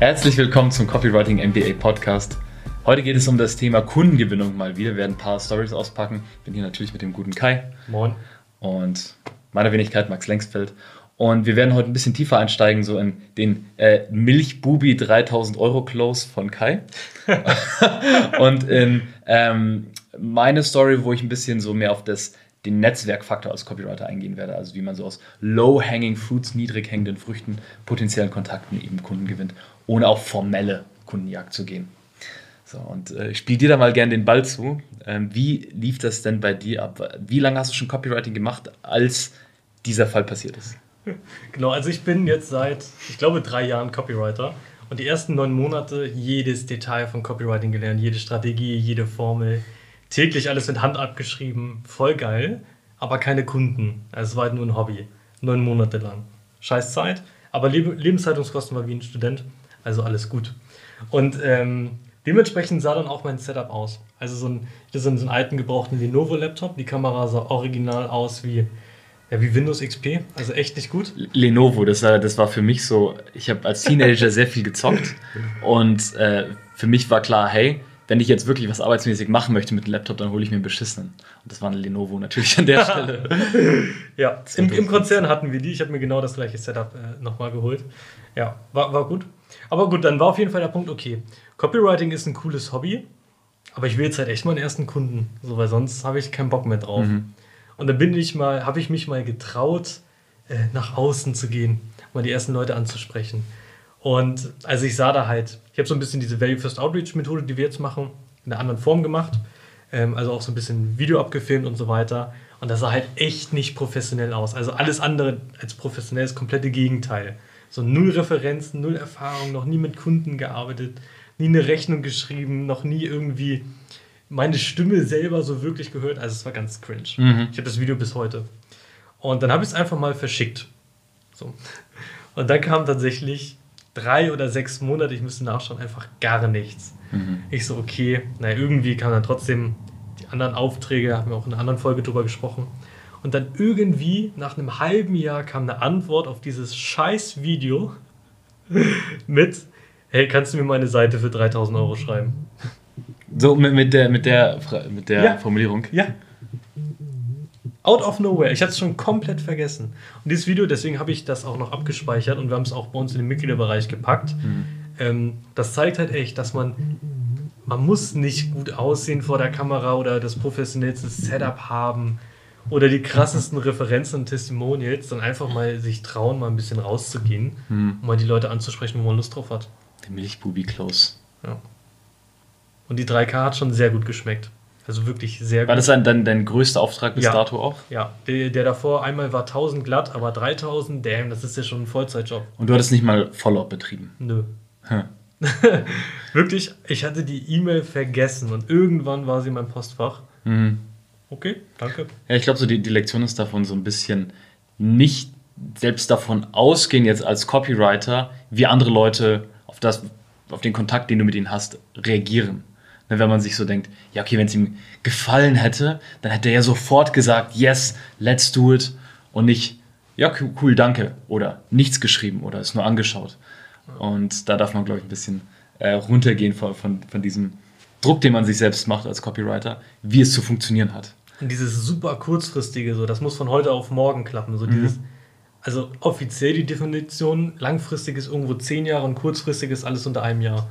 Herzlich willkommen zum Copywriting MBA Podcast. Heute geht es um das Thema Kundengewinnung mal wieder. Wir werden ein paar Stories auspacken. Ich bin hier natürlich mit dem guten Kai. Moin. Und meiner Wenigkeit Max Lengsfeld. Und wir werden heute ein bisschen tiefer einsteigen, so in den äh, Milchbubi 3000 Euro Close von Kai. und in ähm, meine Story, wo ich ein bisschen so mehr auf das, den Netzwerkfaktor als Copywriter eingehen werde. Also wie man so aus low-hanging fruits, niedrig hängenden Früchten, potenziellen Kontakten eben Kunden gewinnt, ohne auf formelle Kundenjagd zu gehen. So, und äh, ich spiele dir da mal gerne den Ball zu. Ähm, wie lief das denn bei dir ab? Wie lange hast du schon Copywriting gemacht, als dieser Fall passiert ist? Genau, also ich bin jetzt seit, ich glaube, drei Jahren Copywriter und die ersten neun Monate jedes Detail von Copywriting gelernt, jede Strategie, jede Formel, täglich alles mit Hand abgeschrieben, voll geil, aber keine Kunden. Also es war halt nur ein Hobby, neun Monate lang. Scheiß Zeit, aber Lebenshaltungskosten war wie ein Student, also alles gut. Und ähm, dementsprechend sah dann auch mein Setup aus. Also so ein, ich hatte so einen alten gebrauchten Lenovo-Laptop, die Kamera sah original aus wie ja, wie Windows XP, also echt nicht gut. Lenovo, das war, das war für mich so, ich habe als Teenager sehr viel gezockt und äh, für mich war klar, hey, wenn ich jetzt wirklich was arbeitsmäßig machen möchte mit dem Laptop, dann hole ich mir einen beschissenen. Und das war ein Lenovo natürlich an der Stelle. ja, im, im, Konzern hatten wir die. Ich habe mir genau das gleiche Setup äh, nochmal geholt. Ja, war, war gut. Aber gut, dann war auf jeden Fall der Punkt, okay, Copywriting ist ein cooles Hobby, aber ich will jetzt halt echt mal einen ersten Kunden, so, weil sonst habe ich keinen Bock mehr drauf. Mhm. Und dann bin ich mal, habe ich mich mal getraut, äh, nach außen zu gehen, mal die ersten Leute anzusprechen. Und also ich sah da halt, ich habe so ein bisschen diese Value First Outreach Methode, die wir jetzt machen, in einer anderen Form gemacht. Ähm, also auch so ein bisschen Video abgefilmt und so weiter. Und das sah halt echt nicht professionell aus. Also alles andere als professionell ist komplette Gegenteil. So null Referenzen, null Erfahrung, noch nie mit Kunden gearbeitet, nie eine Rechnung geschrieben, noch nie irgendwie meine Stimme selber so wirklich gehört. Also es war ganz cringe. Mhm. Ich habe das Video bis heute. Und dann habe ich es einfach mal verschickt. So. Und dann kam tatsächlich drei oder sechs Monate, ich müsste nachschauen, einfach gar nichts. Mhm. Ich so, okay, naja, irgendwie kam dann trotzdem die anderen Aufträge, haben wir auch in einer anderen Folge drüber gesprochen. Und dann irgendwie nach einem halben Jahr kam eine Antwort auf dieses scheiß Video mit, hey, kannst du mir meine Seite für 3000 Euro schreiben? So mit, mit der, mit der, mit der ja. Formulierung. Ja. Out of nowhere. Ich hatte es schon komplett vergessen. Und dieses Video, deswegen habe ich das auch noch abgespeichert und wir haben es auch bei uns in den Mitgliederbereich gepackt. Mhm. Ähm, das zeigt halt echt, dass man, man muss nicht gut aussehen vor der Kamera oder das professionellste Setup haben oder die krassesten Referenzen und Testimonials, sondern einfach mal sich trauen, mal ein bisschen rauszugehen, mhm. um mal die Leute anzusprechen, wo man Lust drauf hat. Der Milchbubi Klaus. Ja. Und die 3K hat schon sehr gut geschmeckt. Also wirklich sehr gut. War das dann dein, dein größter Auftrag bis ja. dato auch? Ja, der, der, davor einmal war 1000 glatt, aber 3000, damn, das ist ja schon ein Vollzeitjob. Und du hattest nicht mal Follow-up betrieben? Nö. Hm. wirklich, ich hatte die E-Mail vergessen und irgendwann war sie in meinem Postfach. Mhm. Okay, danke. Ja, ich glaube, so die, die Lektion ist davon so ein bisschen nicht selbst davon ausgehen, jetzt als Copywriter, wie andere Leute auf das, auf den Kontakt, den du mit ihnen hast, reagieren. Ne, wenn man sich so denkt, ja, okay, wenn es ihm gefallen hätte, dann hätte er ja sofort gesagt, yes, let's do it und nicht, ja, cool, danke oder nichts geschrieben oder es nur angeschaut. Und da darf man, glaube ich, ein bisschen äh, runtergehen von, von, von diesem Druck, den man sich selbst macht als Copywriter, wie es zu funktionieren hat. Und dieses super kurzfristige, so, das muss von heute auf morgen klappen. So mhm. dieses, also offiziell die Definition, langfristig ist irgendwo zehn Jahre und kurzfristig ist alles unter einem Jahr.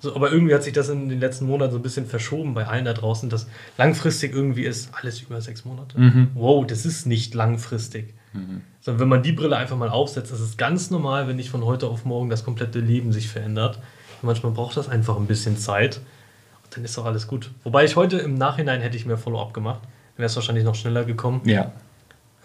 So, aber irgendwie hat sich das in den letzten Monaten so ein bisschen verschoben bei allen da draußen, dass langfristig irgendwie ist alles über sechs Monate. Mhm. Wow, das ist nicht langfristig. Mhm. Sondern wenn man die Brille einfach mal aufsetzt, das ist ganz normal, wenn nicht von heute auf morgen das komplette Leben sich verändert. Und manchmal braucht das einfach ein bisschen Zeit und dann ist doch alles gut. Wobei ich heute im Nachhinein hätte ich mehr Follow-up gemacht, dann wäre es wahrscheinlich noch schneller gekommen. Ja.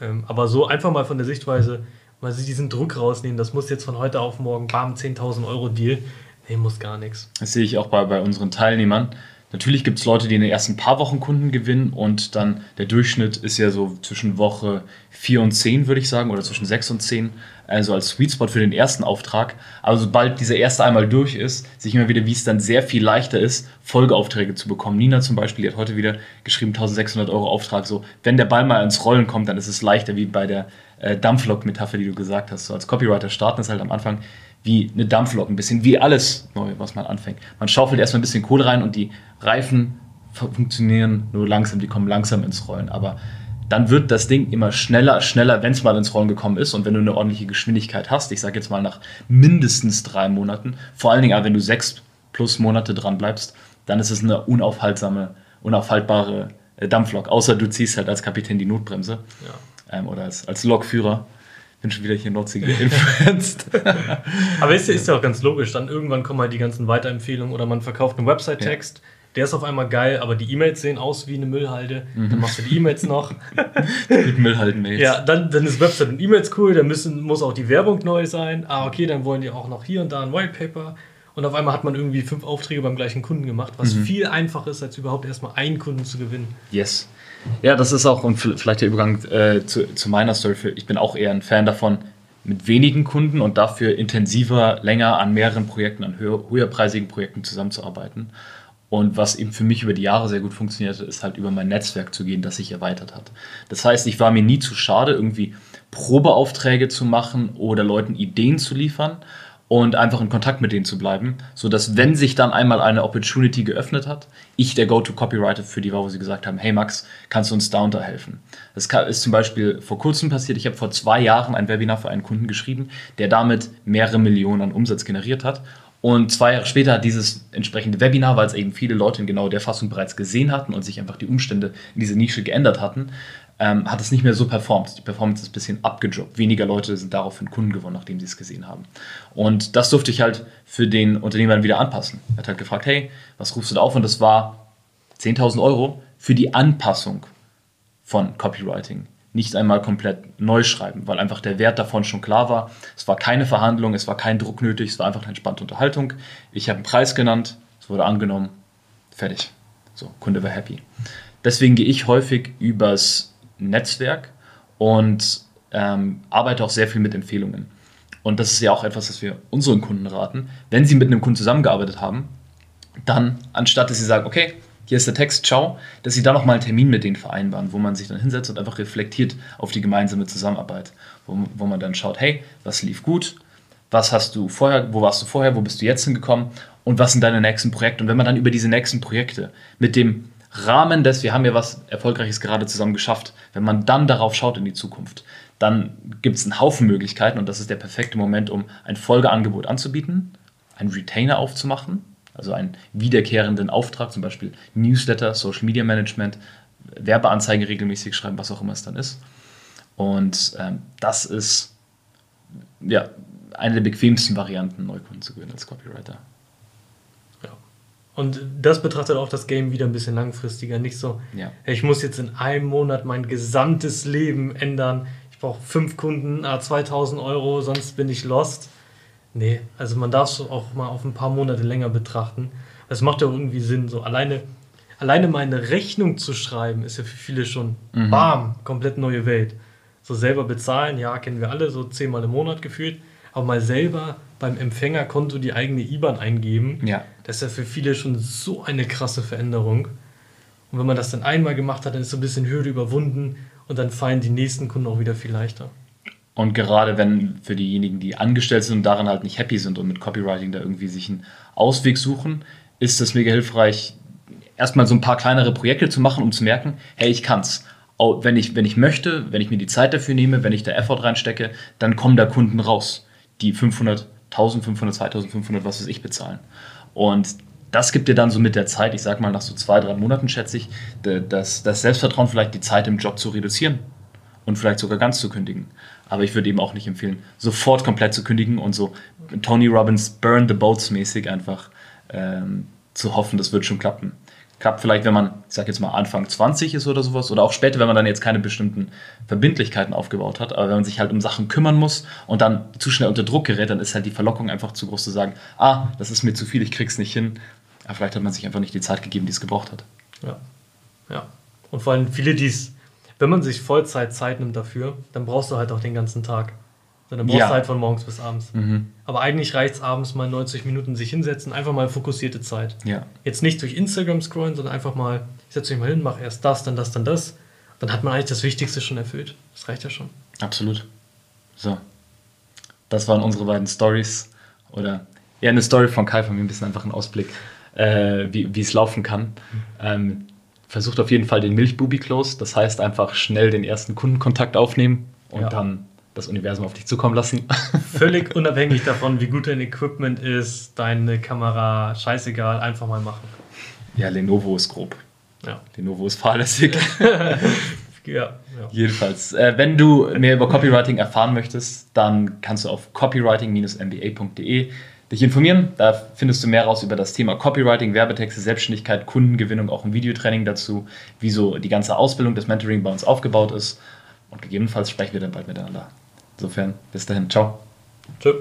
Ähm, aber so einfach mal von der Sichtweise, mal sich diesen Druck rausnehmen, das muss jetzt von heute auf morgen, bam, 10.000 Euro Deal Nee, muss gar nichts. Das sehe ich auch bei, bei unseren Teilnehmern. Natürlich gibt es Leute, die in den ersten paar Wochen Kunden gewinnen und dann der Durchschnitt ist ja so zwischen Woche 4 und 10, würde ich sagen, oder zwischen 6 und 10, also als Sweet Spot für den ersten Auftrag. Aber sobald dieser erste einmal durch ist, sehe ich immer wieder, wie es dann sehr viel leichter ist, Folgeaufträge zu bekommen. Nina zum Beispiel, die hat heute wieder geschrieben, 1600 Euro Auftrag. So, wenn der Ball mal ins Rollen kommt, dann ist es leichter, wie bei der äh, Dampflok-Metapher, die du gesagt hast. So als Copywriter starten ist halt am Anfang wie eine Dampflok, ein bisschen wie alles neu, was man anfängt. Man schaufelt erstmal ein bisschen Kohle rein und die Reifen funktionieren nur langsam, die kommen langsam ins Rollen. Aber dann wird das Ding immer schneller, schneller, wenn es mal ins Rollen gekommen ist und wenn du eine ordentliche Geschwindigkeit hast. Ich sage jetzt mal nach mindestens drei Monaten, vor allen Dingen, wenn du sechs plus Monate dran bleibst, dann ist es eine unaufhaltsame, unaufhaltbare Dampflok. Außer du ziehst halt als Kapitän die Notbremse ja. ähm, oder als, als Lokführer. Bin schon wieder hier Nordsee influenced. Aber ist, ist ja auch ganz logisch. Dann irgendwann kommen halt die ganzen Weiterempfehlungen oder man verkauft einen Website-Text. Ja der ist auf einmal geil, aber die E-Mails sehen aus wie eine Müllhalde. Mhm. Dann machst du die E-Mails noch. Mit Müllhalden-Mails. Ja, dann, dann ist Website und E-Mails cool, dann müssen, muss auch die Werbung neu sein. Ah, okay, dann wollen die auch noch hier und da ein Whitepaper. Und auf einmal hat man irgendwie fünf Aufträge beim gleichen Kunden gemacht, was mhm. viel einfacher ist, als überhaupt erstmal einen Kunden zu gewinnen. Yes. Ja, das ist auch, und vielleicht der Übergang äh, zu, zu meiner Story. Ich bin auch eher ein Fan davon, mit wenigen Kunden und dafür intensiver, länger an mehreren Projekten, an höher, höherpreisigen Projekten zusammenzuarbeiten. Und was eben für mich über die Jahre sehr gut funktionierte, ist halt über mein Netzwerk zu gehen, das sich erweitert hat. Das heißt, ich war mir nie zu schade, irgendwie Probeaufträge zu machen oder Leuten Ideen zu liefern und einfach in Kontakt mit denen zu bleiben, sodass, wenn sich dann einmal eine Opportunity geöffnet hat, ich der Go-To-Copywriter für die war, wo sie gesagt haben, hey Max, kannst du uns da unterhelfen? Das ist zum Beispiel vor kurzem passiert, ich habe vor zwei Jahren ein Webinar für einen Kunden geschrieben, der damit mehrere Millionen an Umsatz generiert hat und zwei Jahre später hat dieses entsprechende Webinar, weil es eben viele Leute in genau der Fassung bereits gesehen hatten und sich einfach die Umstände in dieser Nische geändert hatten, ähm, hat es nicht mehr so performt. Die Performance ist ein bisschen abgedroppt. Weniger Leute sind daraufhin Kunden gewonnen, nachdem sie es gesehen haben. Und das durfte ich halt für den Unternehmer dann wieder anpassen. Er hat halt gefragt, hey, was rufst du da auf? Und das war 10.000 Euro für die Anpassung von Copywriting nicht einmal komplett neu schreiben, weil einfach der Wert davon schon klar war. Es war keine Verhandlung, es war kein Druck nötig, es war einfach eine entspannte Unterhaltung. Ich habe einen Preis genannt, es wurde angenommen, fertig. So, Kunde war happy. Deswegen gehe ich häufig übers Netzwerk und ähm, arbeite auch sehr viel mit Empfehlungen. Und das ist ja auch etwas, das wir unseren Kunden raten. Wenn sie mit einem Kunden zusammengearbeitet haben, dann anstatt dass sie sagen, okay, hier ist der Text, ciao, dass sie da nochmal einen Termin mit denen vereinbaren, wo man sich dann hinsetzt und einfach reflektiert auf die gemeinsame Zusammenarbeit, wo, wo man dann schaut, hey, was lief gut, was hast du vorher, wo warst du vorher, wo bist du jetzt hingekommen und was sind deine nächsten Projekte? Und wenn man dann über diese nächsten Projekte mit dem Rahmen des, wir haben ja was Erfolgreiches gerade zusammen geschafft, wenn man dann darauf schaut in die Zukunft, dann gibt es einen Haufen Möglichkeiten und das ist der perfekte Moment, um ein Folgeangebot anzubieten, einen Retainer aufzumachen also einen wiederkehrenden Auftrag, zum Beispiel Newsletter, Social Media Management, Werbeanzeigen regelmäßig schreiben, was auch immer es dann ist. Und ähm, das ist ja eine der bequemsten Varianten, Neukunden zu gewinnen als Copywriter. Und das betrachtet auch das Game wieder ein bisschen langfristiger. Nicht so, ja. ich muss jetzt in einem Monat mein gesamtes Leben ändern. Ich brauche fünf Kunden, 2000 Euro, sonst bin ich lost. Nee, also man darf es auch mal auf ein paar Monate länger betrachten. Es macht ja irgendwie Sinn, so alleine, alleine mal eine Rechnung zu schreiben, ist ja für viele schon mhm. bam, komplett neue Welt. So selber bezahlen, ja, kennen wir alle, so zehnmal im Monat gefühlt. Aber mal selber beim Empfängerkonto die eigene IBAN eingeben, ja. das ist ja für viele schon so eine krasse Veränderung. Und wenn man das dann einmal gemacht hat, dann ist so ein bisschen Hürde überwunden und dann fallen die nächsten Kunden auch wieder viel leichter. Und gerade wenn für diejenigen, die angestellt sind und daran halt nicht happy sind und mit Copywriting da irgendwie sich einen Ausweg suchen, ist es mega hilfreich, erstmal so ein paar kleinere Projekte zu machen, um zu merken, hey, ich kann's. Wenn ich, wenn ich möchte, wenn ich mir die Zeit dafür nehme, wenn ich da Effort reinstecke, dann kommen da Kunden raus, die 500, 1500, 2500, was weiß ich, bezahlen. Und das gibt dir dann so mit der Zeit, ich sag mal nach so zwei, drei Monaten schätze ich, das, das Selbstvertrauen, vielleicht die Zeit im Job zu reduzieren und vielleicht sogar ganz zu kündigen. Aber ich würde eben auch nicht empfehlen, sofort komplett zu kündigen und so Tony Robbins Burn the Boats mäßig einfach ähm, zu hoffen, das wird schon klappen. Klappt vielleicht, wenn man, ich sag jetzt mal, Anfang 20 ist oder sowas, oder auch später, wenn man dann jetzt keine bestimmten Verbindlichkeiten aufgebaut hat, aber wenn man sich halt um Sachen kümmern muss und dann zu schnell unter Druck gerät, dann ist halt die Verlockung einfach zu groß zu sagen, ah, das ist mir zu viel, ich krieg's nicht hin. Aber vielleicht hat man sich einfach nicht die Zeit gegeben, die es gebraucht hat. Ja. Ja. Und vor allem viele, die es wenn man sich Vollzeit Zeit nimmt dafür, dann brauchst du halt auch den ganzen Tag. Dann brauchst ja. halt von morgens bis abends. Mhm. Aber eigentlich reicht es abends mal 90 Minuten sich hinsetzen, einfach mal fokussierte Zeit. Ja. Jetzt nicht durch Instagram scrollen, sondern einfach mal, ich setze mich mal hin, mache erst das, dann das, dann das. Dann hat man eigentlich das Wichtigste schon erfüllt. Das reicht ja schon. Absolut. So. Das waren unsere beiden Stories oder eher eine Story von Kai von mir, ein bisschen einfach ein Ausblick, äh, wie, wie es laufen kann. Ähm, versucht auf jeden Fall den Milchbubi-Close, das heißt einfach schnell den ersten Kundenkontakt aufnehmen und ja. dann das Universum auf dich zukommen lassen. Völlig unabhängig davon, wie gut dein Equipment ist, deine Kamera, scheißegal, einfach mal machen. Ja, Lenovo ist grob. Ja. Lenovo ist fahrlässig. ja, ja, Jedenfalls, äh, wenn du mehr über Copywriting erfahren möchtest, dann kannst du auf copywriting-mba.de dich informieren. Da findest du mehr raus über das Thema Copywriting, Werbetexte, Selbstständigkeit, Kundengewinnung, auch ein Videotraining dazu, wie so die ganze Ausbildung des Mentoring bei uns aufgebaut ist. Und gegebenenfalls sprechen wir dann bald miteinander. Insofern, bis dahin. Ciao. Tschüss.